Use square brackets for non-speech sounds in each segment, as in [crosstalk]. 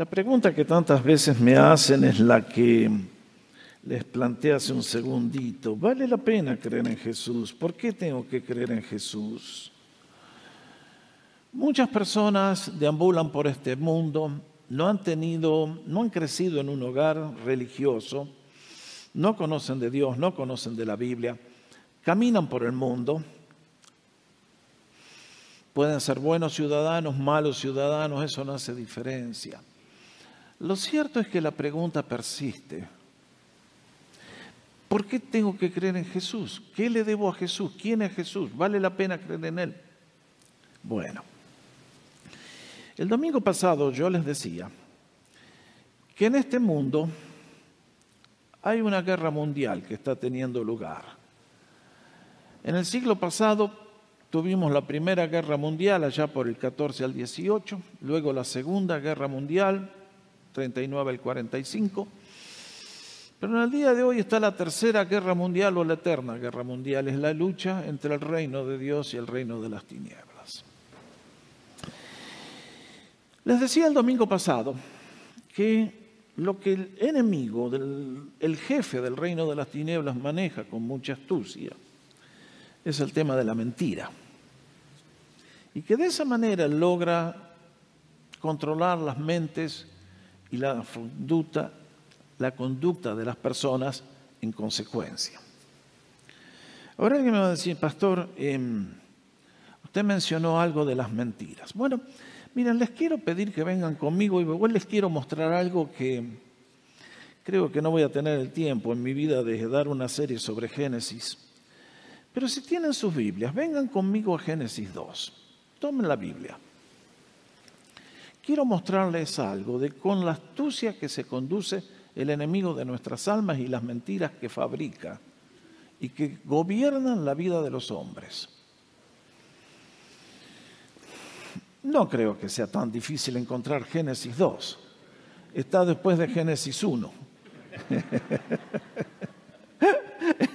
La pregunta que tantas veces me hacen es la que les planteé hace un segundito. ¿Vale la pena creer en Jesús? ¿Por qué tengo que creer en Jesús? Muchas personas deambulan por este mundo, no han tenido, no han crecido en un hogar religioso, no conocen de Dios, no conocen de la Biblia, caminan por el mundo, pueden ser buenos ciudadanos, malos ciudadanos, eso no hace diferencia. Lo cierto es que la pregunta persiste. ¿Por qué tengo que creer en Jesús? ¿Qué le debo a Jesús? ¿Quién es Jesús? ¿Vale la pena creer en Él? Bueno, el domingo pasado yo les decía que en este mundo hay una guerra mundial que está teniendo lugar. En el siglo pasado tuvimos la Primera Guerra Mundial allá por el 14 al 18, luego la Segunda Guerra Mundial, 39 al 45, pero en el día de hoy está la Tercera Guerra Mundial o la Eterna Guerra Mundial, es la lucha entre el reino de Dios y el reino de las tinieblas. Les decía el domingo pasado que lo que el enemigo, el jefe del reino de las tinieblas maneja con mucha astucia es el tema de la mentira. Y que de esa manera logra controlar las mentes y la conducta, de las personas en consecuencia. Ahora alguien me va a decir, pastor, em, usted mencionó algo de las mentiras. Bueno, Miren, les quiero pedir que vengan conmigo y igual les quiero mostrar algo que creo que no voy a tener el tiempo en mi vida de dar una serie sobre Génesis. Pero si tienen sus Biblias, vengan conmigo a Génesis 2. Tomen la Biblia. Quiero mostrarles algo de con la astucia que se conduce el enemigo de nuestras almas y las mentiras que fabrica y que gobiernan la vida de los hombres. No creo que sea tan difícil encontrar Génesis 2. Está después de Génesis 1. [laughs]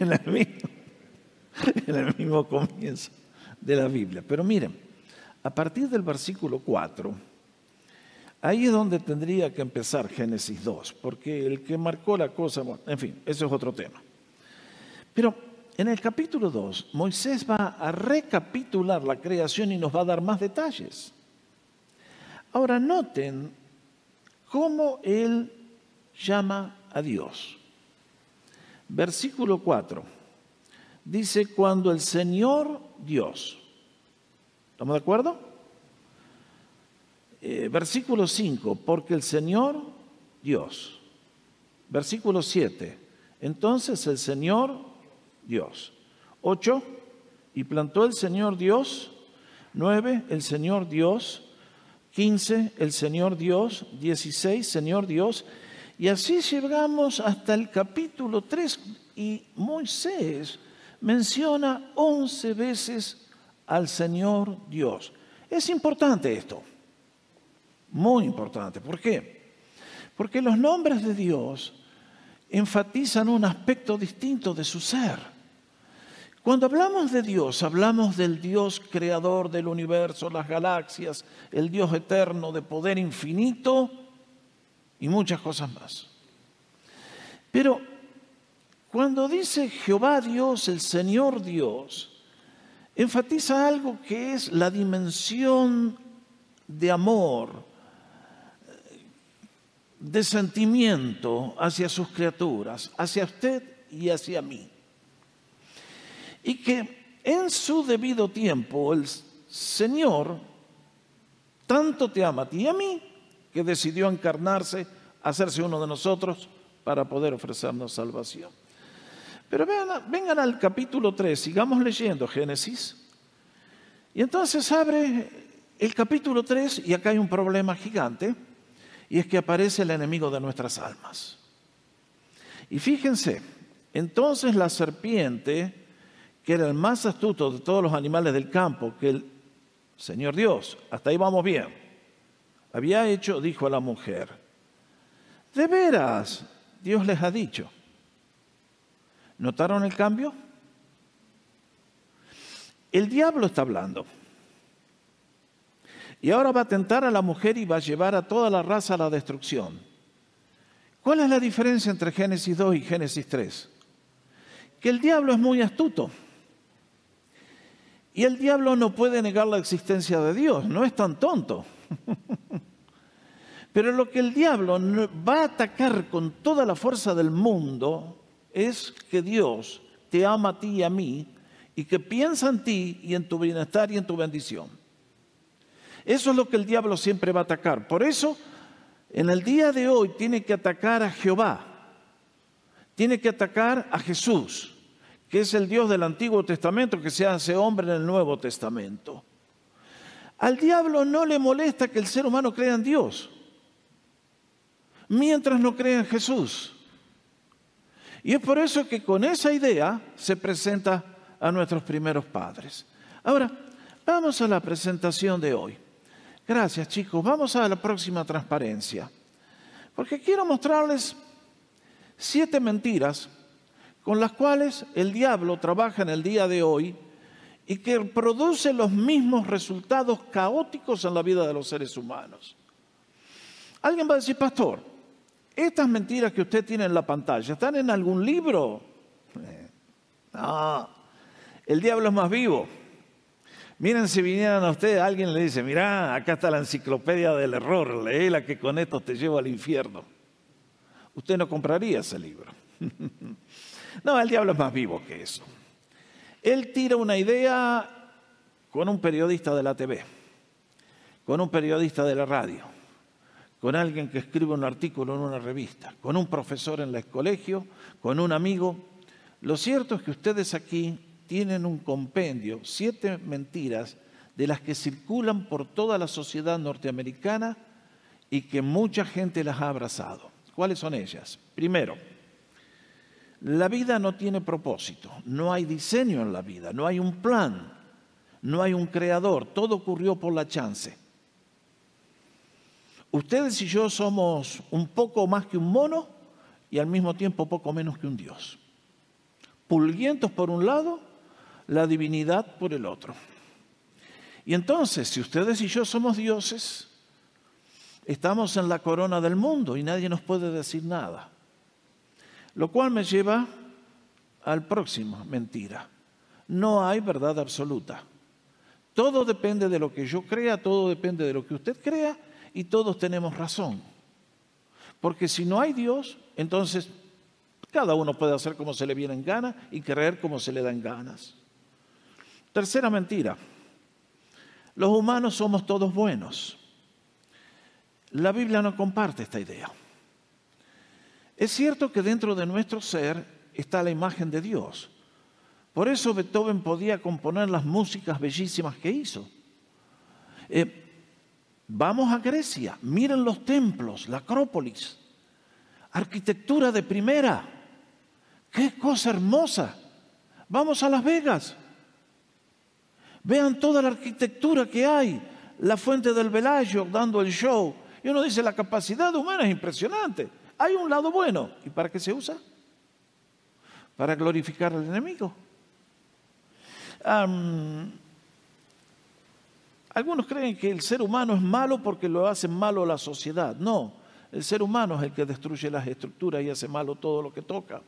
en, el mismo, comienzo de la Biblia. Pero miren, a partir del versículo 4, ahí es donde tendría que empezar Génesis 2, porque el que marcó la cosa, en fin, eso es otro tema. Pero en el capítulo 2, Moisés va a recapitular la creación y nos va a dar más detalles. Ahora noten cómo él llama a Dios. Versículo 4. Dice, cuando el Señor Dios. ¿Estamos de acuerdo? Eh, versículo 5, porque el Señor Dios. Versículo 7, entonces el Señor Dios. 8, y plantó el Señor Dios. 9, el Señor Dios 15, el Señor Dios, 16, Señor Dios, y así llegamos hasta el capítulo 3 y Moisés menciona 11 veces al Señor Dios. Es importante esto, muy importante. ¿Por qué? Porque los nombres de Dios enfatizan un aspecto distinto de su ser. Cuando hablamos de Dios, hablamos del Dios creador del universo, las galaxias, el Dios eterno de poder infinito y muchas cosas más. Pero cuando dice Jehová Dios, el Señor Dios, enfatiza algo que es la dimensión de amor, de sentimiento hacia sus criaturas, hacia usted y hacia mí y que en su debido tiempo el Señor tanto te ama a ti y a mí que decidió encarnarse, hacerse uno de nosotros para poder ofrecernos salvación. Pero vengan al capítulo 3, sigamos leyendo Génesis. Y entonces abre el capítulo 3 y acá hay un problema gigante y es que aparece el enemigo de nuestras almas. Y fíjense, entonces la serpiente que era el más astuto de todos los animales del campo, que el Señor Dios, hasta ahí vamos bien, había hecho, dijo a la mujer, de veras, Dios les ha dicho. ¿Notaron el cambio? El diablo está hablando. Y ahora va a tentar a la mujer y va a llevar a toda la raza a la destrucción. ¿Cuál es la diferencia entre Génesis 2 y Génesis 3? Que el diablo es muy astuto. Y el diablo no puede negar la existencia de Dios, no es tan tonto. [laughs] Pero lo que el diablo va a atacar con toda la fuerza del mundo es que Dios te ama a ti y a mí y que piensa en ti y en tu bienestar y en tu bendición. Eso es lo que el diablo siempre va a atacar. Por eso, en el día de hoy tiene que atacar a Jehová, tiene que atacar a Jesús, que es el Dios del Antiguo Testamento, que se hace hombre en el Nuevo Testamento. Al diablo no le molesta que el ser humano crea en Dios, mientras no crea en Jesús. Y es por eso que con esa idea se presenta a nuestros primeros padres. Ahora, vamos a la presentación de hoy. Gracias chicos, vamos a la próxima transparencia. Porque quiero mostrarles siete mentiras con las cuales el diablo trabaja en el día de hoy y que produce los mismos resultados caóticos en la vida de los seres humanos. Alguien va a decir, pastor, estas mentiras que usted tiene en la pantalla, ¿están en algún libro? Eh, no, el diablo es más vivo. Miren si vinieran a ustedes, alguien le dice, mira, acá está la enciclopedia del error, léela que con esto te llevo al infierno. Usted no compraría ese libro. [laughs] no, el diablo es más vivo que eso. Él tira una idea con un periodista de la TV, con un periodista de la radio, con alguien que escribe un artículo en una revista, con un profesor en el colegio, con un amigo. Lo cierto es que ustedes aquí tienen un compendio, siete mentiras de las que circulan por toda la sociedad norteamericana y que mucha gente las ha abrazado. ¿Cuáles son ellas? Primero, la vida no tiene propósito, no hay diseño en la vida, no hay un plan, no hay un creador, todo ocurrió por la chance. Ustedes y yo somos un poco más que un mono y al mismo tiempo poco menos que un Dios. Pulguientos por un lado, la divinidad por el otro. Y entonces, si ustedes y yo somos dioses, estamos en la corona del mundo y nadie nos puede decir nada. Lo cual me lleva al próximo, mentira. No hay verdad absoluta. Todo depende de lo que yo crea, todo depende de lo que usted crea y todos tenemos razón. Porque si no hay Dios, entonces cada uno puede hacer como se le viene en gana y creer como se le dan ganas. Tercera mentira. Los humanos somos todos buenos. La Biblia no comparte esta idea. Es cierto que dentro de nuestro ser está la imagen de Dios. Por eso Beethoven podía componer las músicas bellísimas que hizo. Eh, Vamos a Grecia, miren los templos, la Acrópolis, arquitectura de primera, qué cosa hermosa. Vamos a Las Vegas, vean toda la arquitectura que hay, la fuente del Velayo dando el show. Y uno dice, la capacidad humana es impresionante. Hay un lado bueno. ¿Y para qué se usa? Para glorificar al enemigo. Algunos creen que el ser humano es malo porque lo hace malo la sociedad. No, el ser humano es el que destruye las estructuras y hace malo todo lo que toca.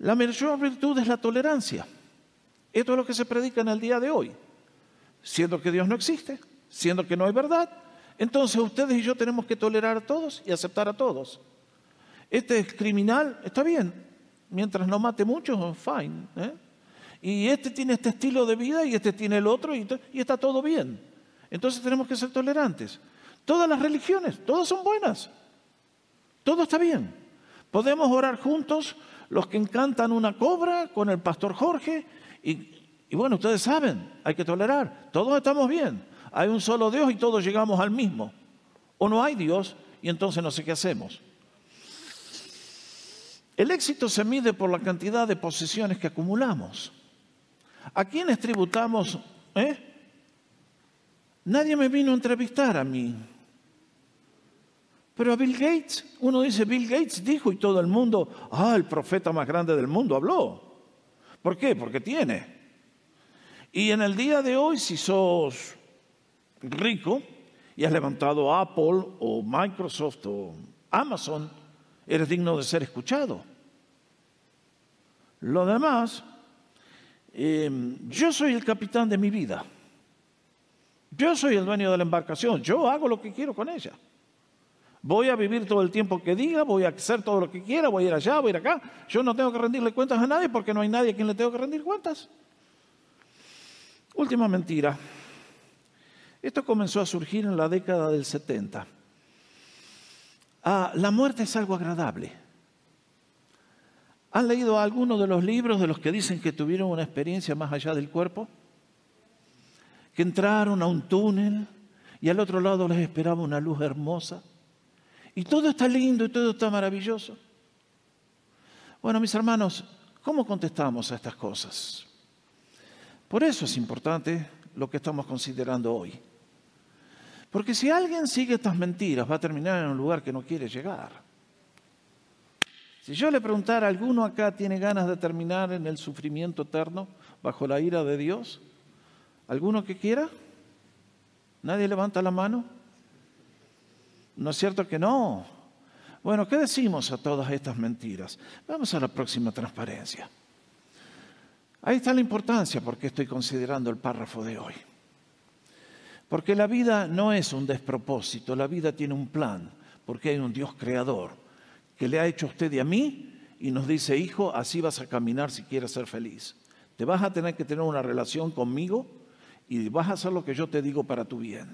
La mayor virtud es la tolerancia. Esto es lo que se predica en el día de hoy. Siendo que Dios no existe, siendo que no hay verdad, entonces ustedes y yo tenemos que tolerar a todos y aceptar a todos. Este es criminal, está bien, mientras no mate muchos, fine. ¿eh? y este tiene este estilo de vida y este tiene el otro y, está todo bien. Entonces tenemos que ser tolerantes. Todas las religiones, todas son buenas. Todo está bien. Podemos orar juntos los que encantan una cobra con el pastor Jorge y, bueno, ustedes saben, hay que tolerar. Todos estamos bien. Hay un solo Dios y todos llegamos al mismo. O no hay Dios y entonces no sé qué hacemos. El éxito se mide por la cantidad de posesiones que acumulamos. ¿A quiénes tributamos? Eh? Nadie me vino a entrevistar a mí. Pero a Bill Gates, uno dice, Bill Gates dijo y todo el mundo, ah, el profeta más grande del mundo habló. ¿Por qué? Porque tiene. Y en el día de hoy, si sos rico y has levantado Apple o Microsoft o Amazon, eres digno de ser escuchado. Lo demás, em, yo soy el capitán de mi vida. Yo soy el dueño de la embarcación. Yo hago lo que quiero con ella. Voy a vivir todo el tiempo que diga, voy a hacer todo lo que quiera, voy a ir allá, voy a ir acá. Yo no tengo que rendirle cuentas a nadie porque no hay nadie a quien le tengo que rendir cuentas. Última mentira. Esto comenzó a surgir en la década del 70. Ah, la muerte es algo agradable. ¿Han leído alguno de los libros de los que dicen que tuvieron una experiencia más allá del cuerpo? Que entraron a un túnel y al otro lado les esperaba una luz hermosa. Y todo está lindo y todo está maravilloso. Bueno, mis hermanos, ¿cómo contestamos a estas cosas? Por eso es importante lo que estamos considerando hoy. Porque si alguien sigue estas mentiras, va a terminar en un lugar que no quiere llegar. Si yo le preguntara, ¿alguno acá tiene ganas de terminar en el sufrimiento eterno bajo la ira de Dios? ¿Alguno que quiera? ¿Nadie levanta la mano? ¿No es cierto que no? Bueno, ¿qué decimos a todas estas mentiras? Vamos a la próxima transparencia. Ahí está la importancia porque estoy considerando el párrafo de hoy. Porque la vida no es un despropósito, la vida tiene un plan, porque hay un Dios creador que le ha hecho a usted y a mí y nos dice, hijo, así vas a caminar si quieres ser feliz. Te vas a tener que tener una relación conmigo y vas a hacer lo que yo te digo para tu bien.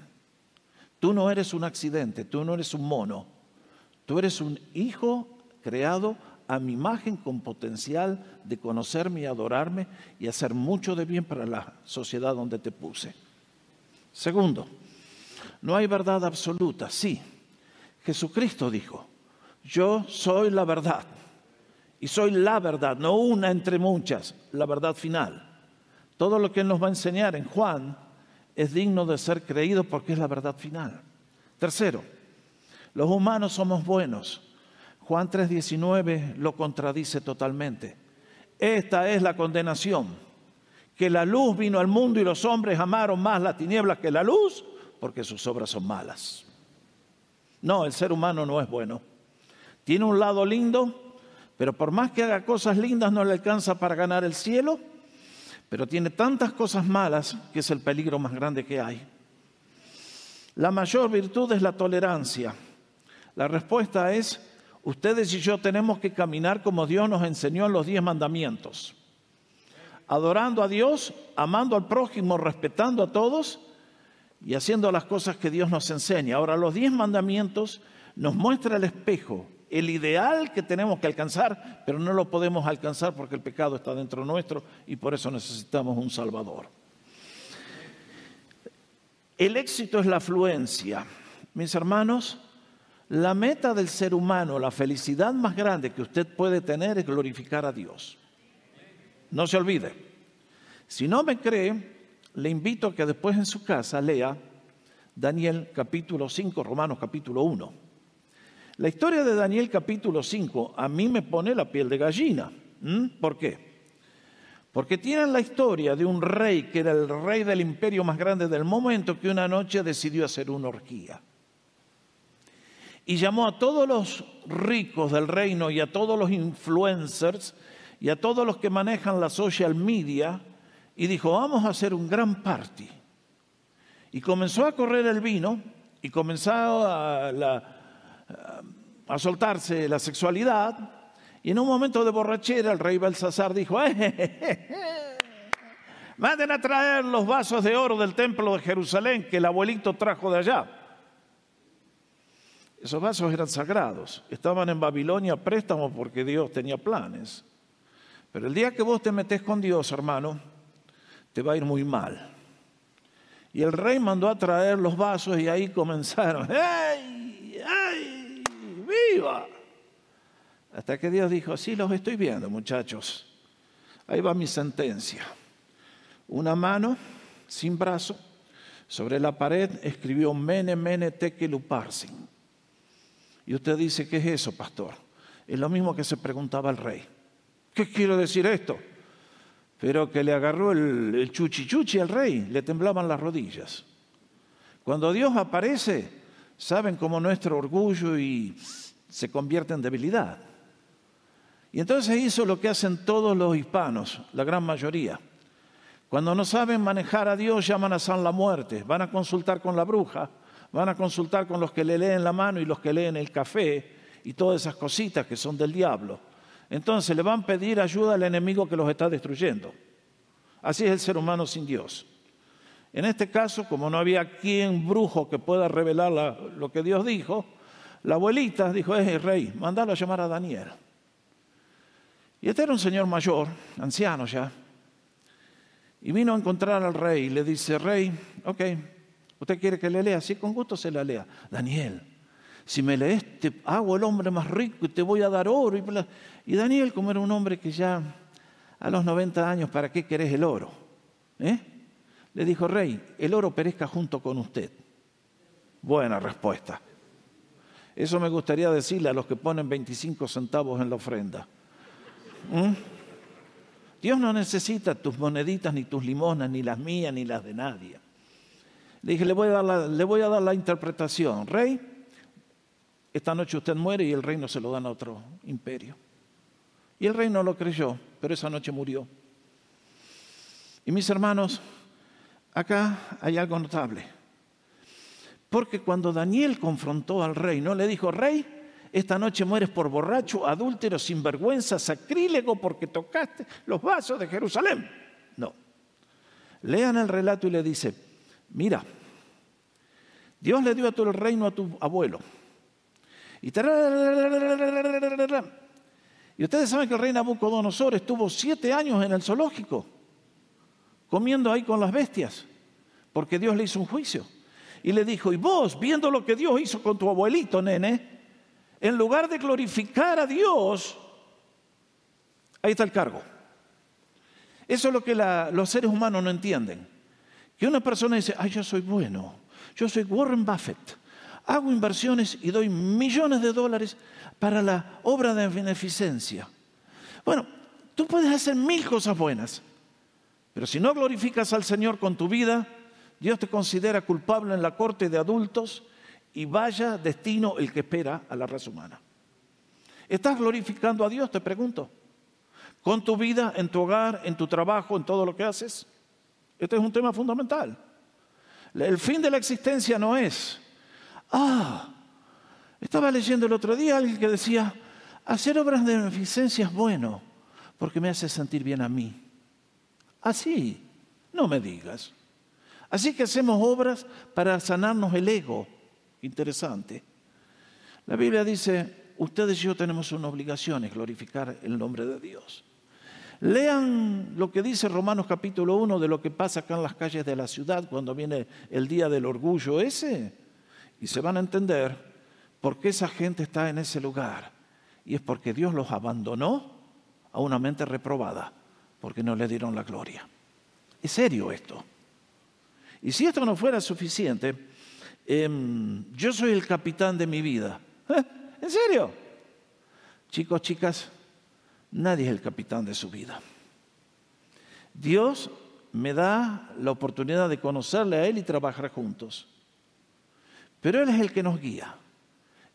Tú no eres un accidente, tú no eres un mono, tú eres un hijo creado a mi imagen con potencial de conocerme y adorarme y hacer mucho de bien para la sociedad donde te puse. Segundo, no hay verdad absoluta. Sí, Jesucristo dijo, yo soy la verdad. Y soy la verdad, no una entre muchas, la verdad final. Todo lo que Él nos va a enseñar en Juan es digno de ser creído porque es la verdad final. Tercero, los humanos somos buenos. Juan 3:19 lo contradice totalmente. Esta es la condenación, que la luz vino al mundo y los hombres amaron más la tiniebla que la luz porque sus obras son malas. No, el ser humano no es bueno. Tiene un lado lindo, pero por más que haga cosas lindas no le alcanza para ganar el cielo, pero tiene tantas cosas malas que es el peligro más grande que hay. La mayor virtud es la tolerancia. La respuesta es, ustedes y yo tenemos que caminar como Dios nos enseñó en los diez mandamientos. Adorando a Dios, amando al prójimo, respetando a todos y haciendo las cosas que Dios nos enseña. Ahora, los diez mandamientos nos muestra el espejo el ideal que tenemos que alcanzar, pero no lo podemos alcanzar porque el pecado está dentro nuestro y por eso necesitamos un Salvador. El éxito es la afluencia. Mis hermanos, la meta del ser humano, la felicidad más grande que usted puede tener es glorificar a Dios. No se olvide. Si no me cree, le invito a que después en su casa lea Daniel capítulo 5, Romanos capítulo 1. La historia de Daniel capítulo 5 a mí me pone la piel de gallina. ¿Por qué? Porque tienen la historia de un rey que era el rey del imperio más grande del momento que una noche decidió hacer una orgía. Y llamó a todos los ricos del reino y a todos los influencers y a todos los que manejan la social media y dijo, vamos a hacer un gran party. Y comenzó a correr el vino y comenzó a la, a soltarse la sexualidad. Y en un momento de borrachera el rey Belsasar dijo, eh, manden a traer los vasos de oro del templo de Jerusalén que el abuelito trajo de allá. Esos vasos eran sagrados, estaban en Babilonia préstamos porque Dios tenía planes. Pero el día que vos te metes con Dios, hermano, te va a ir muy mal. Y el rey mandó a traer los vasos y ahí comenzaron. [laughs] Viva. Hasta que Dios dijo, sí los estoy viendo muchachos. Ahí va mi sentencia. Una mano sin brazo, sobre la pared escribió Mene, Mene, Tekel, Uparsin. Y usted dice, ¿qué es eso, pastor? Es lo mismo que se preguntaba el rey. ¿Qué quiero decir esto? Pero que le agarró el, el chuchi chuchi al rey, le temblaban las rodillas. Cuando Dios aparece, saben cómo nuestro orgullo y se convierte en debilidad. Y entonces hizo lo que hacen todos los hispanos, la gran mayoría. Cuando no saben manejar a Dios, llaman a San la muerte, van a consultar con la bruja, van a consultar con los que le leen la mano y los que leen el café y todas esas cositas que son del diablo. Entonces le van a pedir ayuda al enemigo que los está destruyendo. Así es el ser humano sin Dios. En este caso, como no había quien brujo que pueda revelar lo que Dios dijo, la abuelita dijo, es el rey, mandalo a llamar a Daniel. Y este era un señor mayor, anciano ya, y vino a encontrar al rey y le dice, rey, ok, ¿usted quiere que le lea? Sí, con gusto se la lea. Daniel, si me lees, te hago el hombre más rico y te voy a dar oro. Y, Daniel, como era un hombre que ya a los 90 años, ¿para qué querés el oro? ¿Eh? Le dijo, rey, el oro perezca junto con usted. Buena respuesta. Eso me gustaría decirle a los que ponen 25 centavos en la ofrenda. ¿Mm? Dios no necesita tus moneditas, ni tus limonas, ni las mías, ni las de nadie. Le dije, le voy a dar la, le voy a dar la interpretación. Rey, esta noche usted muere y el reino se lo dan a otro imperio. Y el rey no lo creyó, pero esa noche murió. Y mis hermanos, acá hay algo notable. Porque cuando Daniel confrontó al rey, no le dijo, rey, esta noche mueres por borracho, adúltero, sinvergüenza, sacrílego, porque tocaste los vasos de Jerusalén. No. Lean el relato y le dice, mira, Dios le dio a tu el reino a tu abuelo. Y, y ustedes saben que el rey Nabucodonosor estuvo siete años en el zoológico, comiendo ahí con las bestias, porque Dios le hizo un juicio. Y le dijo, y vos, viendo lo que Dios hizo con tu abuelito, nene, en lugar de glorificar a Dios, ahí está el cargo. Eso es lo que los seres humanos no entienden. Que una persona dice, ay, yo soy bueno, yo soy Warren Buffett, hago inversiones y doy millones de dólares para la obra de beneficencia. Bueno, tú puedes hacer mil cosas buenas, pero si no glorificas al Señor con tu vida, Dios te considera culpable en la corte de adultos y vaya destino el que espera a la raza humana. ¿Estás glorificando a Dios? Te pregunto. Con tu vida, en tu hogar, en tu trabajo, en todo lo que haces. Este es un tema fundamental. El fin de la existencia no es, ah, estaba leyendo el otro día alguien que decía, hacer obras de beneficencia es bueno porque me hace sentir bien a mí. Así, no me digas. Así que hacemos obras para sanarnos el ego, Interesante. La Biblia dice, ustedes y yo tenemos una obligación, es glorificar el nombre de Dios. Lean lo que dice Romanos capítulo 1 de lo que pasa acá en las calles de la ciudad cuando viene el día del orgullo ese y se van a entender por qué esa gente está en ese lugar. Y es porque Dios los abandonó a una mente reprobada, porque no le dieron la gloria. Es serio esto. Y si esto no fuera suficiente, Em, yo soy el capitán de mi vida. ¿Eh? ¿En serio? Chicos, chicas, nadie es el capitán de su vida. Dios me da la oportunidad de conocerle a Él y trabajar juntos. Pero Él es el que nos guía.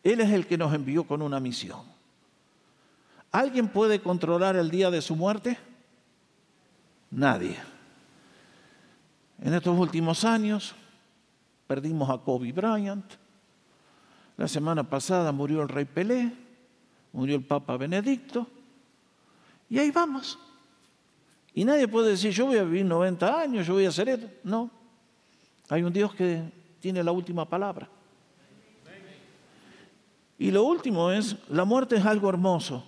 Él es el que nos envió con una misión. ¿Alguien puede controlar el día de su muerte? Nadie. En estos últimos años, Perdimos a Kobe Bryant. La semana pasada murió el rey Pelé, murió el Papa Benedicto. Y ahí vamos. Y nadie puede decir, yo voy a vivir 90 años, yo voy a hacer esto. No. Hay un Dios que tiene la última palabra. Y lo último es, la muerte es algo hermoso.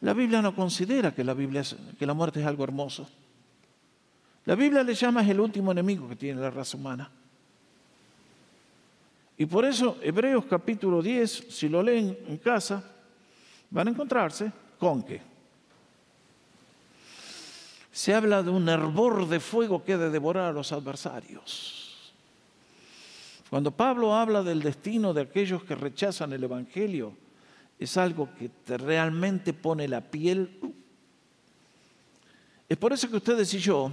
La Biblia no considera que la, Biblia que la muerte es algo hermoso. La Biblia le llama es el último enemigo que tiene la raza humana. Y por eso Hebreos capítulo 10, si lo leen en casa, van a encontrarse con que se habla de un hervor de fuego que ha de devorar a los adversarios. Cuando Pablo habla del destino de aquellos que rechazan el Evangelio, es algo que te realmente pone la piel. Es por eso que ustedes y yo,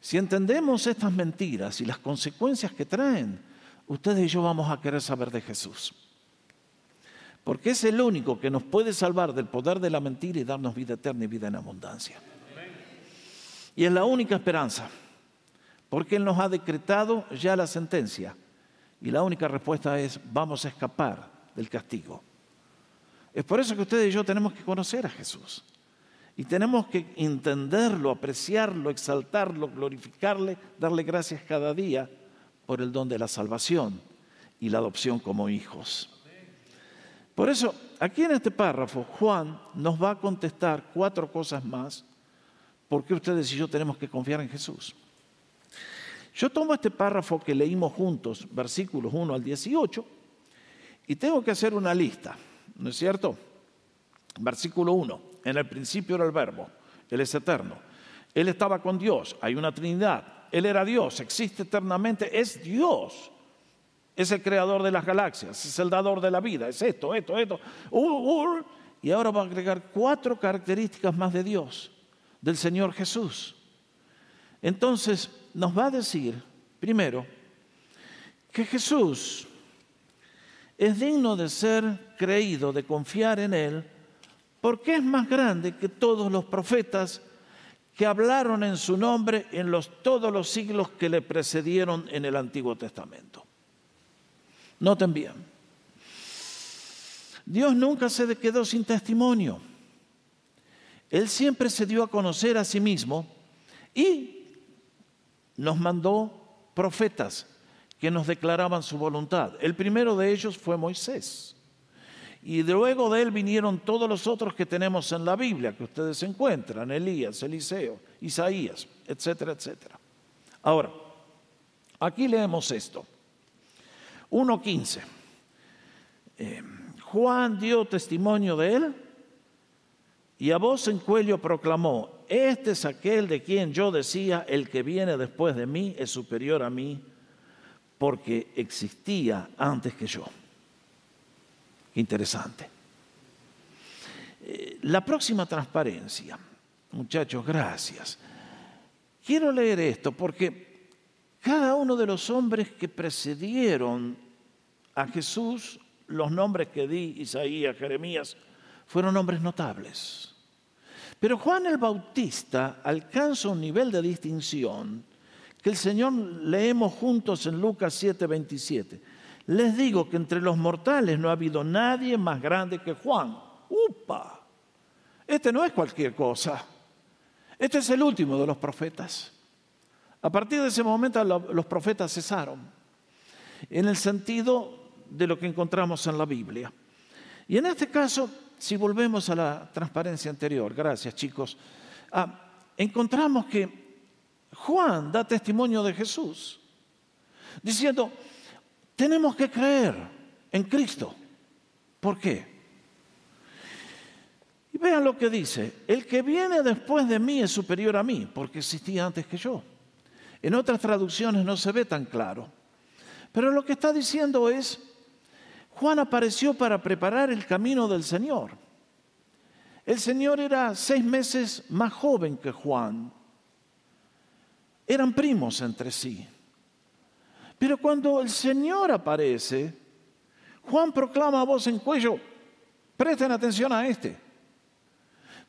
si entendemos estas mentiras y las consecuencias que traen, ustedes y yo vamos a querer saber de Jesús. Porque es el único que nos puede salvar del poder de la mentira y darnos vida eterna y vida en abundancia. Y es la única esperanza, porque Él nos ha decretado ya la sentencia. Y la única respuesta es, vamos a escapar del castigo. Es por eso que ustedes y yo tenemos que conocer a Jesús. Y tenemos que entenderlo, apreciarlo, exaltarlo, glorificarle, darle gracias cada día por el don de la salvación y la adopción como hijos. Por eso, aquí en este párrafo, Juan nos va a contestar cuatro cosas más por qué ustedes y yo tenemos que confiar en Jesús. Yo tomo este párrafo que leímos juntos, versículos 1 al 18, y tengo que hacer una lista, ¿no es cierto? Versículo 1, en el principio era el verbo, Él es eterno, Él estaba con Dios, hay una Trinidad, Él era Dios, existe eternamente, es Dios, es el creador de las galaxias, es el dador de la vida, es esto, esto, esto, y ahora va a agregar cuatro características más de Dios del Señor Jesús. Entonces nos va a decir, primero, que Jesús es digno de ser creído, de confiar en Él, porque es más grande que todos los profetas que hablaron en su nombre en los, todos los siglos que le precedieron en el Antiguo Testamento. Noten bien, Dios nunca se quedó sin testimonio. Él siempre se dio a conocer a sí mismo y nos mandó profetas que nos declaraban su voluntad. El primero de ellos fue Moisés. Y luego de él vinieron todos los otros que tenemos en la Biblia, que ustedes encuentran, Elías, Eliseo, Isaías, etcétera, etcétera. Ahora, aquí leemos esto. 1.15. Eh, Juan dio testimonio de él y a voz en cuello proclamó, este es aquel de quien yo decía, el que viene después de mí es superior a mí, porque existía antes que yo. Interesante. Eh, la próxima transparencia, muchachos, gracias. Quiero leer esto porque cada uno de los hombres que precedieron a Jesús, los nombres que di, Isaías, Jeremías, fueron hombres notables. Pero Juan el Bautista alcanza un nivel de distinción que el Señor leemos juntos en Lucas 7:27. Les digo que entre los mortales no ha habido nadie más grande que Juan. ¡Upa! Este no es cualquier cosa. Este es el último de los profetas. A partir de ese momento los profetas cesaron, en el sentido de lo que encontramos en la Biblia. Y en este caso, si volvemos a la transparencia anterior, gracias chicos, ah, encontramos que Juan da testimonio de Jesús, diciendo, tenemos que creer en Cristo. ¿Por qué? Y vean lo que dice, el que viene después de mí es superior a mí, porque existía antes que yo. En otras traducciones no se ve tan claro, pero lo que está diciendo es, Juan apareció para preparar el camino del Señor. El Señor era seis meses más joven que Juan. Eran primos entre sí. Pero cuando el Señor aparece, Juan proclama a voz en cuello, presten atención a este,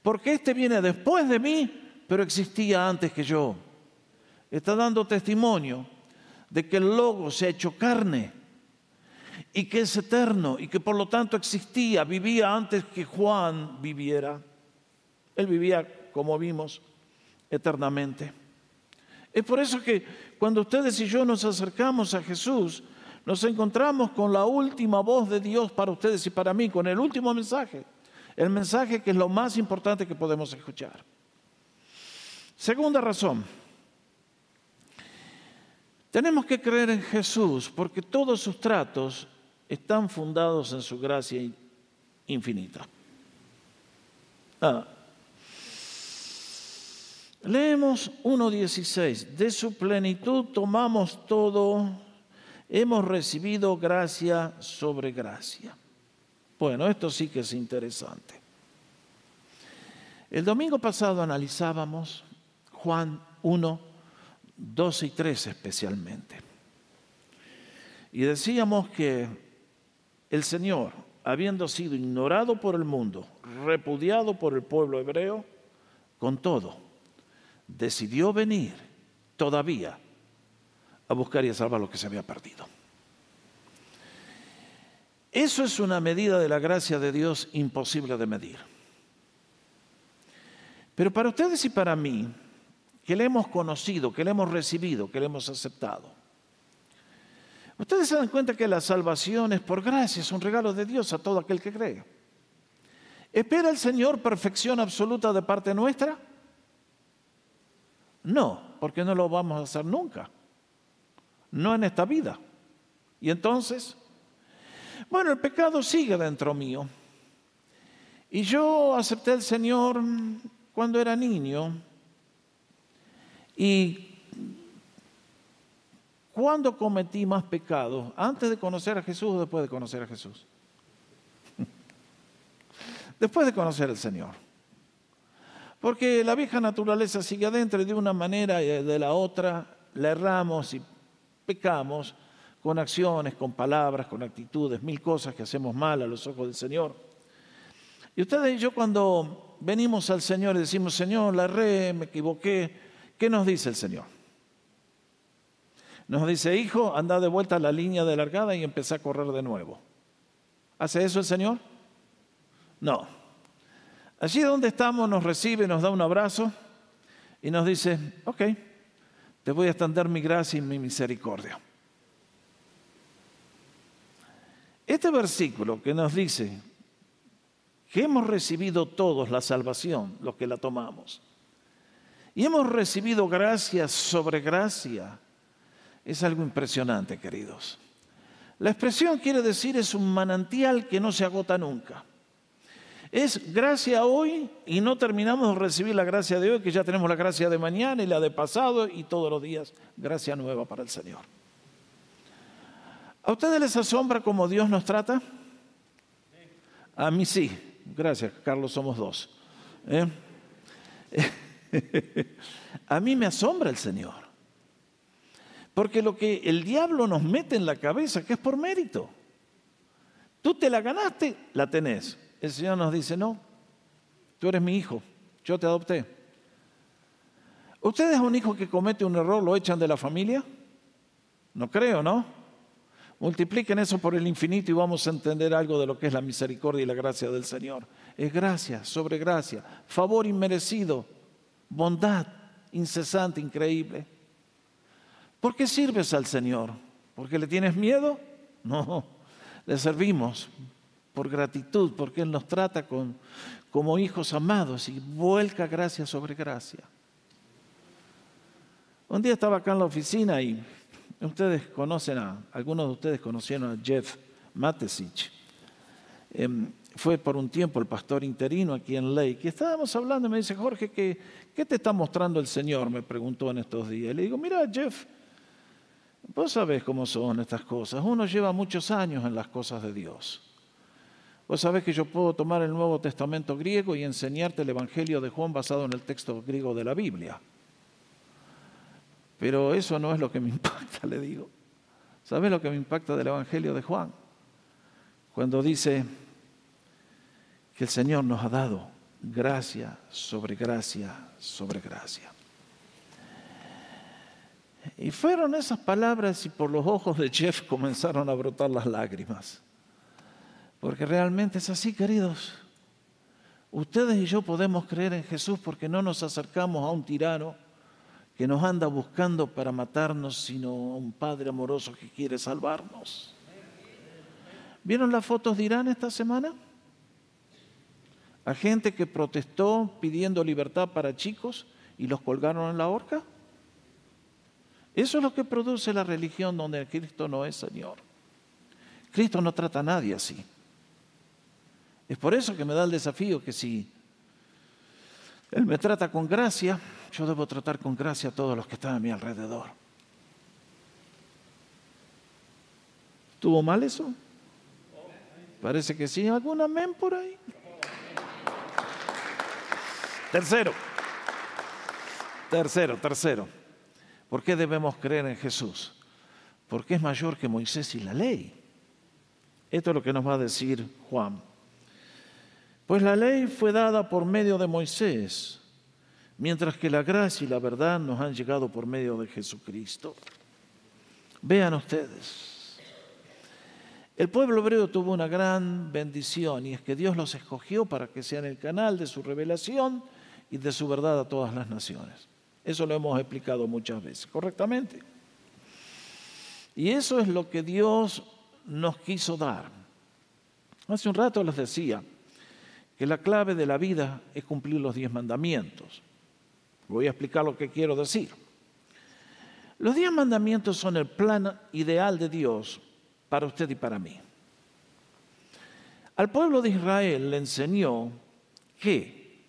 porque este viene después de mí, pero existía antes que yo. Está dando testimonio de que el Logo se ha hecho carne y que es eterno y que por lo tanto existía, vivía antes que Juan viviera. Él vivía, como vimos, eternamente. Es por eso que cuando ustedes y yo nos acercamos a Jesús, nos encontramos con la última voz de Dios para ustedes y para mí, con el último mensaje, el mensaje que es lo más importante que podemos escuchar. Segunda razón, tenemos que creer en Jesús porque todos sus tratos están fundados en su gracia infinita. Ah. Leemos 1.16, de su plenitud tomamos todo, hemos recibido gracia sobre gracia. Bueno, esto sí que es interesante. El domingo pasado analizábamos Juan 1, 12 y 13 especialmente. Y decíamos que el Señor, habiendo sido ignorado por el mundo, repudiado por el pueblo hebreo, con todo, decidió venir todavía a buscar y a salvar lo que se había perdido. Eso es una medida de la gracia de Dios imposible de medir. Pero para ustedes y para mí, que le hemos conocido, que le hemos recibido, que le hemos aceptado, ustedes se dan cuenta que la salvación es por gracia, es un regalo de Dios a todo aquel que cree. ¿Espera el Señor perfección absoluta de parte nuestra? No, porque no lo vamos a hacer nunca. No en esta vida. Y entonces, bueno, el pecado sigue dentro mío. Y yo acepté al Señor cuando era niño. Y ¿cuándo cometí más pecados? ¿Antes de conocer a Jesús o después de conocer a Jesús? [laughs] después de conocer al Señor. Porque la vieja naturaleza sigue adentro y de una manera y de la otra la erramos y pecamos con acciones, con palabras, con actitudes, mil cosas que hacemos mal a los ojos del Señor. Y ustedes y yo cuando venimos al Señor y decimos, Señor, la erré, me equivoqué, ¿qué nos dice el Señor? Nos dice, hijo, anda de vuelta a la línea de largada y empieza a correr de nuevo. ¿Hace eso el Señor? No. Allí donde estamos nos recibe, nos da un abrazo y nos dice, ok, te voy a extender mi gracia y mi misericordia. Este versículo que nos dice que hemos recibido todos la salvación, los que la tomamos, y hemos recibido gracia sobre gracia, es algo impresionante, queridos. La expresión quiere decir es un manantial que no se agota nunca. Es gracia hoy y no terminamos de recibir la gracia de hoy, que ya tenemos la gracia de mañana y la de pasado y todos los días gracia nueva para el Señor. ¿A ustedes les asombra cómo Dios nos trata? A mí sí. Gracias, Carlos, somos dos. ¿Eh? [laughs] A mí me asombra el Señor. Porque lo que el diablo nos mete en la cabeza, que es por mérito. Tú te la ganaste, la tenés. El Señor nos dice, no, tú eres mi hijo, yo te adopté. ¿Ustedes a un hijo que comete un error lo echan de la familia? No creo, ¿no? Multipliquen eso por el infinito y vamos a entender algo de lo que es la misericordia y la gracia del Señor. Es gracia sobre gracia, favor inmerecido, bondad incesante, increíble. ¿Por qué sirves al Señor? ¿Porque le tienes miedo? No, le servimos por gratitud, porque Él nos trata como hijos amados y vuelca gracia sobre gracia. Un día estaba acá en la oficina y ustedes conocen a, algunos de ustedes conocieron a Jeff Matesich. Em, fue por un tiempo el pastor interino aquí en Lake. Y estábamos hablando y me dice, Jorge, ¿qué, ¿qué te está mostrando el Señor? Me preguntó en estos días. le digo, mira, Jeff, vos sabés cómo son estas cosas. Uno lleva muchos años en las cosas de Dios. Vos sabés que yo puedo tomar el Nuevo Testamento griego y enseñarte el Evangelio de Juan basado en el texto griego de la Biblia. Pero eso no es lo que me [laughs] impacta, le digo. ¿Sabes lo que me impacta del Evangelio de Juan? Cuando dice que el Señor nos ha dado gracia sobre gracia sobre gracia. Y fueron esas palabras y por los ojos de Jeff comenzaron a brotar las lágrimas. Porque realmente es así, queridos. Ustedes y yo podemos creer en Jesús porque no nos acercamos a un tirano que nos anda buscando para matarnos, sino a un Padre amoroso que quiere salvarnos. ¿Vieron las fotos de Irán esta semana? A gente que protestó pidiendo libertad para chicos y los colgaron en la horca. Eso es lo que produce la religión donde Cristo no es Señor. Cristo no trata a nadie así. Es por eso que me da el desafío que si Él me trata con gracia, yo debo tratar con gracia a todos los que están a mi alrededor. ¿Tuvo mal eso? Parece que sí. ¿Algún amén por ahí? Tercero. Tercero, tercero. ¿Por qué debemos creer en Jesús? porque es mayor que Moisés y la ley. Esto es lo que nos va a decir Juan. Pues la ley fue dada por medio de Moisés, mientras que la gracia y la verdad nos han llegado por medio de Jesucristo. Vean ustedes, el pueblo hebreo tuvo una gran bendición y es que Dios los escogió para que sean el canal de su revelación y de su verdad a todas las naciones. Eso lo hemos explicado muchas veces, correctamente. Y eso es lo que Dios nos quiso dar. Hace un rato les decía que la clave de la vida es cumplir los diez mandamientos. Voy a explicar lo que quiero decir. Los diez mandamientos son el plan ideal de Dios para usted y para mí. Al pueblo de Israel le enseñó que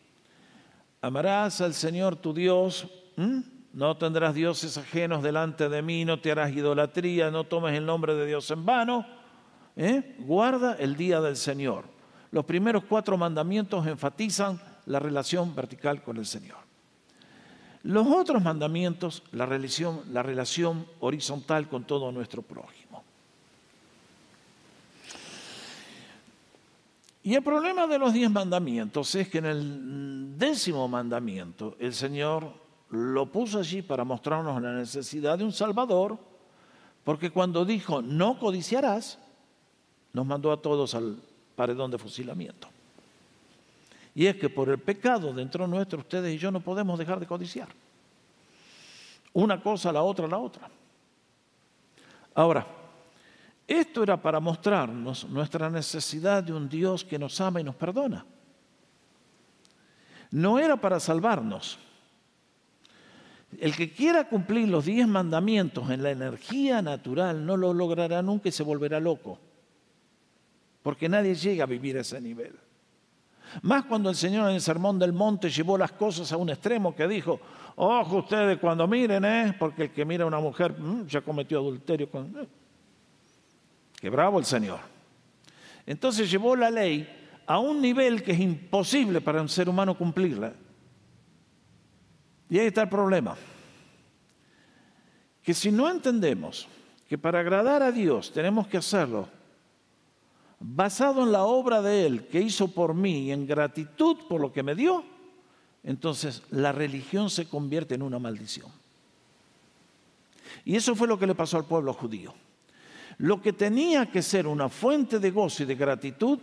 amarás al Señor tu Dios no tendrás dioses ajenos delante de mí, no te harás idolatría, no tomes el nombre de Dios en vano. ¿eh? Guarda el día del Señor. Los primeros cuatro mandamientos enfatizan la relación vertical con el Señor. Los otros mandamientos, la relación, la relación horizontal con todo nuestro prójimo. Y el problema de los diez mandamientos es que en el décimo mandamiento el Señor lo puso allí para mostrarnos la necesidad de un Salvador, porque cuando dijo no codiciarás, nos mandó a todos al paredón de fusilamiento. Y es que por el pecado dentro nuestro, ustedes y yo no podemos dejar de codiciar. Una cosa, la otra, la otra. Ahora, esto era para mostrarnos nuestra necesidad de un Dios que nos ama y nos perdona. No era para salvarnos. El que quiera cumplir los diez mandamientos en la energía natural no lo logrará nunca y se volverá loco. Porque nadie llega a vivir a ese nivel. Más cuando el Señor en el Sermón del Monte llevó las cosas a un extremo que dijo, ojo ustedes cuando miren, ¿eh? porque el que mira a una mujer mm, ya cometió adulterio con... Eh". Qué bravo el Señor. Entonces llevó la ley a un nivel que es imposible para un ser humano cumplirla. Y ahí está el problema. Que si no entendemos que para agradar a Dios tenemos que hacerlo basado en la obra de Él que hizo por mí y en gratitud por lo que me dio, entonces la religión se convierte en una maldición. Y eso fue lo que le pasó al pueblo judío. Lo que tenía que ser una fuente de gozo y de gratitud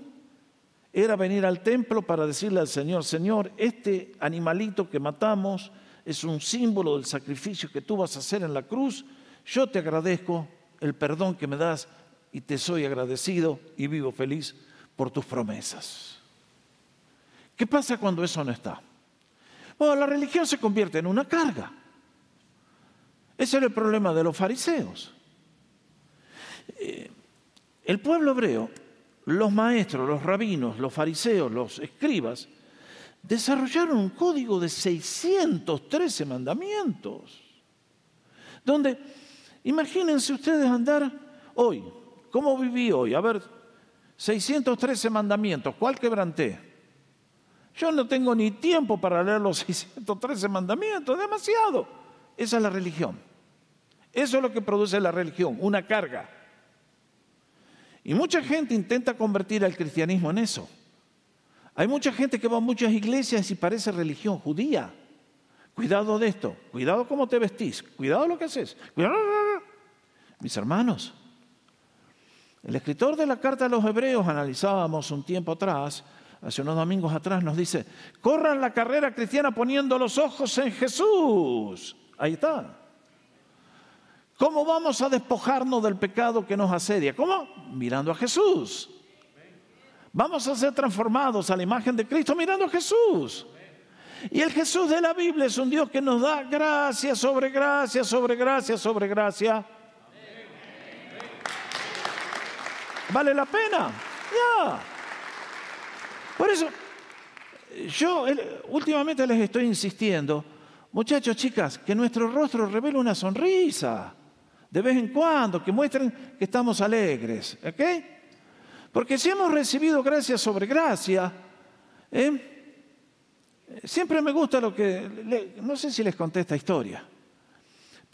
era venir al templo para decirle al Señor, Señor, este animalito que matamos, es un símbolo del sacrificio que tú vas a hacer en la cruz. Yo te agradezco el perdón que me das y te soy agradecido y vivo feliz por tus promesas. ¿Qué pasa cuando eso no está? Bueno, la religión se convierte en una carga. Ese era el problema de los fariseos. Eh, el pueblo hebreo, los maestros, los rabinos, los fariseos, los escribas, desarrollaron un código de 613 mandamientos, donde, imagínense ustedes andar hoy, ¿cómo viví hoy? A ver, 613 mandamientos, ¿cuál quebranté? Yo no tengo ni tiempo para leer los [laughs] 613 mandamientos, demasiado. Esa es la religión. Eso es lo que produce la religión, una carga. Y mucha gente intenta convertir al cristianismo en eso. Hay mucha gente que va a muchas iglesias y parece religión judía. Cuidado de esto, cuidado cómo te vestís, cuidado lo que haces. Mis hermanos, el escritor de la carta a los hebreos, analizábamos un tiempo atrás, hace unos domingos atrás, nos dice, corran la carrera cristiana poniendo los ojos en Jesús. Ahí está. ¿Cómo vamos a despojarnos del pecado que nos asedia? ¿Cómo? Mirando a Jesús. Vamos a ser transformados a la imagen de Cristo mirando a Jesús. Y el Jesús de la Biblia es un Dios que nos da gracia sobre gracia, sobre gracia, sobre gracia. ¿Vale la pena? Ya. Por eso, yo últimamente les estoy insistiendo, muchachos, chicas, que nuestro rostro revele una sonrisa de vez en cuando, que muestren que estamos alegres. ¿Ok? Porque si hemos recibido gracia sobre gracia, ¿eh? siempre me gusta lo que, no sé si les conté esta historia,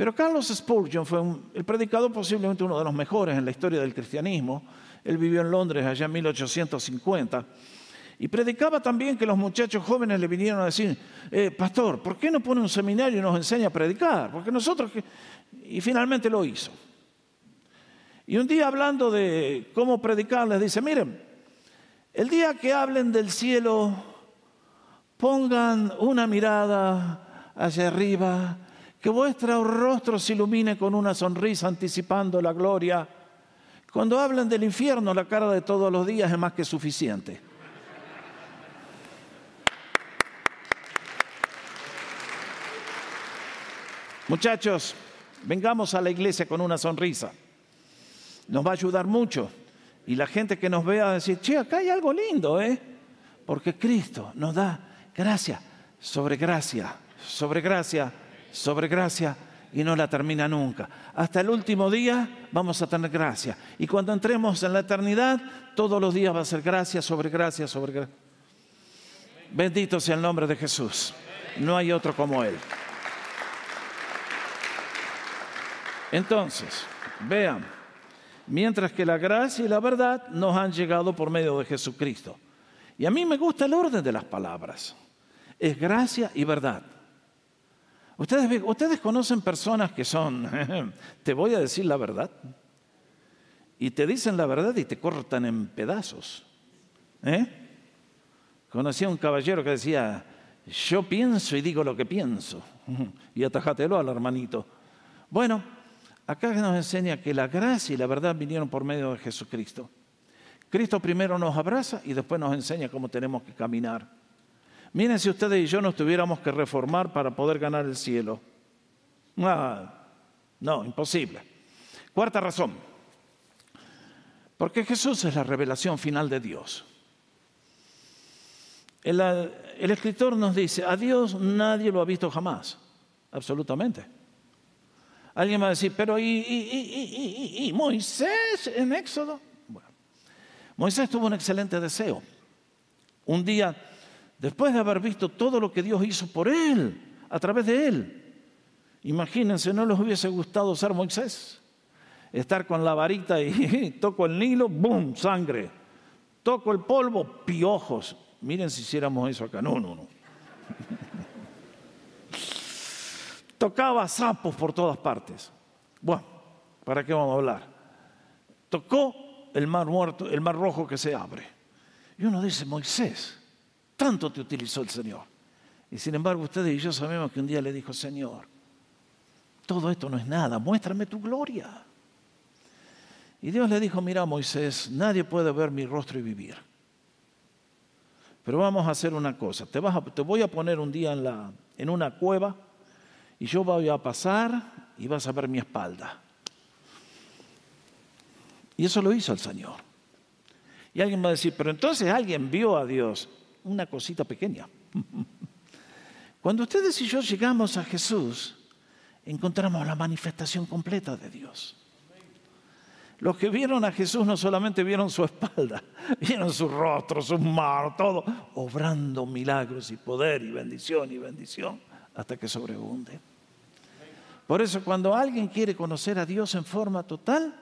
Pero Carlos Spurgeon fue el predicador posiblemente uno de los mejores en la historia del cristianismo. Él vivió en Londres allá en 1850. Y predicaba también que los muchachos jóvenes le vinieron a decir, eh, pastor, ¿por qué no pone un seminario y nos enseña a predicar? Porque nosotros... Y finalmente lo hizo. Y un día hablando de cómo predicar, les dice, miren, el día que hablen del cielo, pongan una mirada hacia arriba que vuestro rostro se ilumine con una sonrisa anticipando la gloria. Cuando hablan del infierno, la cara de todos los días es más que suficiente. Muchachos, vengamos a la iglesia con una sonrisa. Nos va a ayudar mucho. Y la gente que nos vea a decir, che, acá hay algo lindo, ¿eh? Porque Cristo nos da gracia sobre gracia, sobre gracia sobre gracia y no la termina nunca. Hasta el último día vamos a tener gracia. Y cuando entremos en la eternidad, todos los días va a ser gracia sobre gracia sobre gracia. Bendito sea el nombre de Jesús. No hay otro como Él. Entonces, vean, mientras que la gracia y la verdad nos han llegado por medio de Jesucristo. Y a mí me gusta el orden de las palabras. Es gracia y verdad. Ustedes, conocen personas que son, [laughs] te voy a decir la verdad, y te dicen la verdad y te cortan en pedazos. ¿Eh? Conocí a un caballero que decía, yo pienso y digo lo que pienso, [laughs] y atajátelo al hermanito. Bueno, acá nos enseña que la gracia y la verdad vinieron por medio de Jesucristo. Cristo primero nos abraza y después nos enseña cómo tenemos que caminar. Miren si ustedes y yo nos tuviéramos que reformar para poder ganar el cielo. Ah, no, imposible. Cuarta razón. Porque Jesús es la revelación final de Dios. El, escritor nos dice, a Dios nadie lo ha visto jamás, absolutamente. Alguien va a decir, pero ¿y, y, y Moisés en Éxodo? Bueno, Moisés tuvo un excelente deseo. Un día después de haber visto todo lo que Dios hizo por él, a través de él. Imagínense, no les hubiese gustado ser Moisés, estar con la varita y [laughs] toco el Nilo, ¡boom!, sangre. Toco el polvo, piojos. Miren si hiciéramos eso acá. No, no, no. [laughs] Tocaba sapos por todas partes. Bueno, ¿para qué vamos a hablar? Tocó el mar muerto, el mar rojo que se abre. Y uno dice, Moisés, tanto te utilizó el Señor. Y sin embargo ustedes y yo sabemos que un día le dijo, Señor, todo esto no es nada, muéstrame tu gloria. Y Dios le dijo, mira Moisés, nadie puede ver mi rostro y vivir. Pero vamos a hacer una cosa, te, vas te voy a poner un día en, la, en una cueva y yo voy a pasar y vas a ver mi espalda. Y eso lo hizo el Señor. Y alguien va a decir, pero entonces alguien vio a Dios una cosita pequeña. Cuando ustedes y yo llegamos a Jesús, encontramos la manifestación completa de Dios. Los que vieron a Jesús no solamente vieron su espalda, [laughs] vieron su rostro, su mano, todo, obrando milagros y poder y bendición y bendición hasta que sobreabunde. Por eso cuando alguien quiere conocer a Dios en forma total,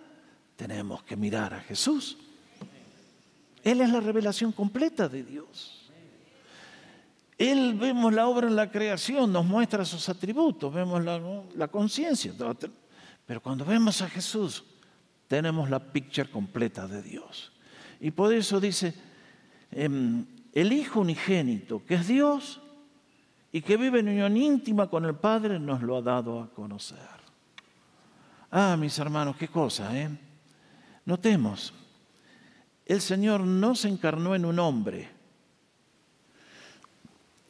tenemos que mirar a Jesús. Él es la revelación completa de Dios. Él vemos la obra en la creación, nos muestra sus atributos, vemos la, conciencia. Pero cuando vemos a Jesús, tenemos la picture completa de Dios. Y por eso dice, em, el Hijo unigénito, que es Dios y que vive en unión íntima con el Padre, nos lo ha dado a conocer. Ah, mis hermanos, qué cosa, ¿eh? Notemos, el Señor no se encarnó en un hombre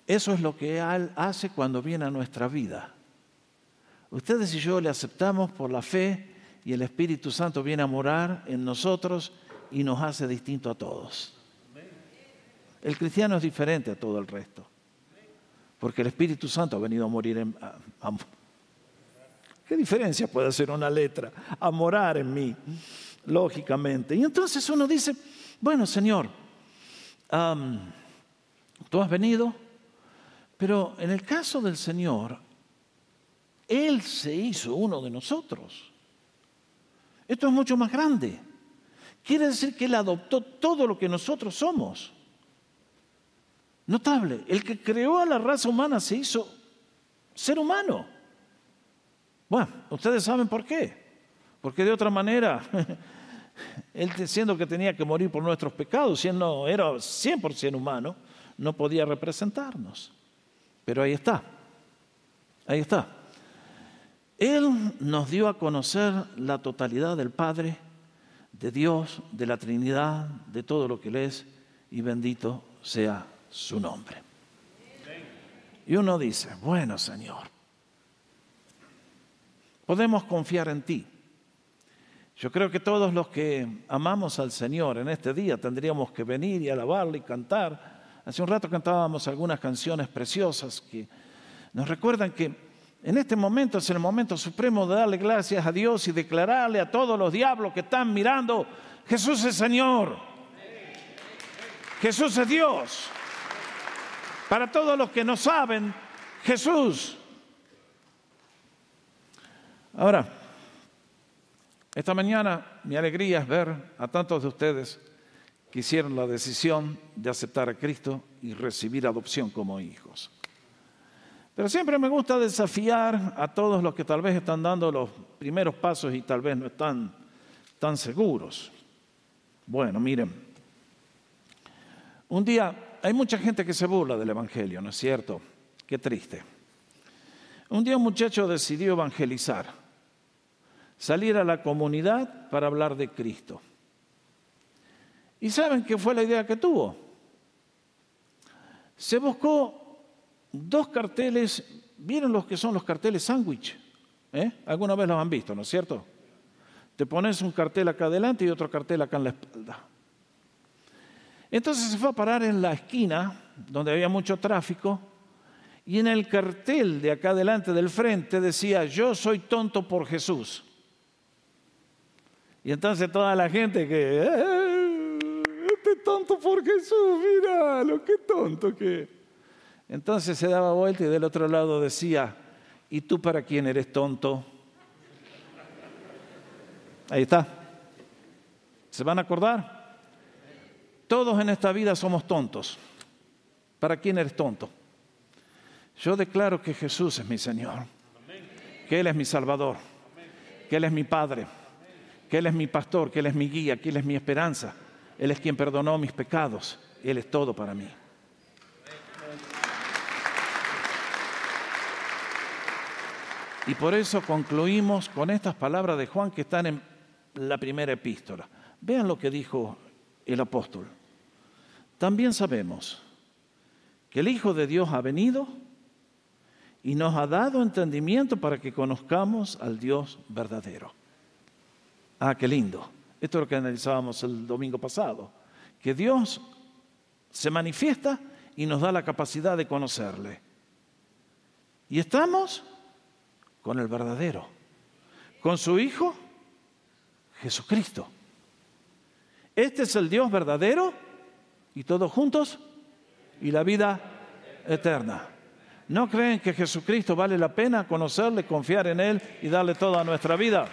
eso es lo que Él hace cuando viene a nuestra vida. Ustedes y yo le aceptamos por la fe y el Espíritu Santo viene a morar en nosotros y nos hace distinto a todos. El cristiano es diferente a todo el resto, porque el Espíritu Santo ha venido a morir en... ¿Qué diferencia puede hacer una letra? A morar en mí, lógicamente. Y entonces uno dice, bueno, Señor, tú has venido, pero en el caso del Señor, Él se hizo uno de nosotros. Esto es mucho más grande. Quiere decir que Él adoptó todo lo que nosotros somos. Notable, el que creó a la raza humana se hizo ser humano. Bueno, ustedes saben por qué. Porque de otra manera, [laughs] Él diciendo que tenía que morir por nuestros pecados, siendo era 100% humano, no podía representarnos. Pero ahí está, ahí está. Él nos dio a conocer la totalidad del Padre, de Dios, de la Trinidad, de todo lo que Él es, y bendito sea su nombre. Y uno dice, bueno Señor, podemos confiar en ti. Yo creo que todos los que amamos al Señor en este día tendríamos que venir y alabarle y cantar. Hace un rato cantábamos algunas canciones preciosas que nos recuerdan que en este momento es el momento supremo de darle gracias a Dios y declararle a todos los diablos que están mirando, Jesús es Señor, Jesús es Dios. Para todos los que no saben, Jesús. Ahora, esta mañana mi alegría es ver a tantos de ustedes que hicieron la decisión de aceptar a Cristo y recibir adopción como hijos. Pero siempre me gusta desafiar a todos los que tal vez están dando los primeros pasos y tal vez no están tan seguros. Bueno, miren, un día hay mucha gente que se burla del Evangelio, ¿no es cierto? Qué triste. Un día un muchacho decidió evangelizar salir a la comunidad para hablar de Cristo. ¿Y saben qué fue la idea que tuvo? Se buscó dos carteles, ¿vieron los que son los carteles sándwich? ¿Eh? Alguna vez los han visto, ¿no es cierto? Te pones un cartel acá adelante y otro cartel acá en la espalda. Entonces se fue a parar en la esquina donde había mucho tráfico y en el cartel de acá adelante del frente decía, yo soy tonto por Jesús. Y entonces toda la gente que, eh, este tonto por Jesús, mira lo que tonto que. Entonces se daba vuelta y del otro lado decía, ¿y tú para quién eres tonto? Ahí está. ¿Se van a acordar? Todos en esta vida somos tontos. ¿Para quién eres tonto? Yo declaro que Jesús es mi Señor, que Él es mi Salvador, que Él es mi Padre que Él es mi pastor, que Él es mi guía, que Él es mi esperanza. Él es quien perdonó mis pecados. Él es todo para mí. Y por eso concluimos con estas palabras de Juan que están en la primera epístola. Vean lo que dijo el apóstol. También sabemos que el Hijo de Dios ha venido y nos ha dado entendimiento para que conozcamos al Dios verdadero. Ah, qué lindo. Esto es lo que analizábamos el domingo pasado. Que Dios se manifiesta y nos da la capacidad de conocerle. Y estamos con el verdadero, con su Hijo Jesucristo. Este es el Dios verdadero y todos juntos y la vida eterna. ¿No creen que Jesucristo vale la pena conocerle, confiar en Él y darle toda nuestra vida?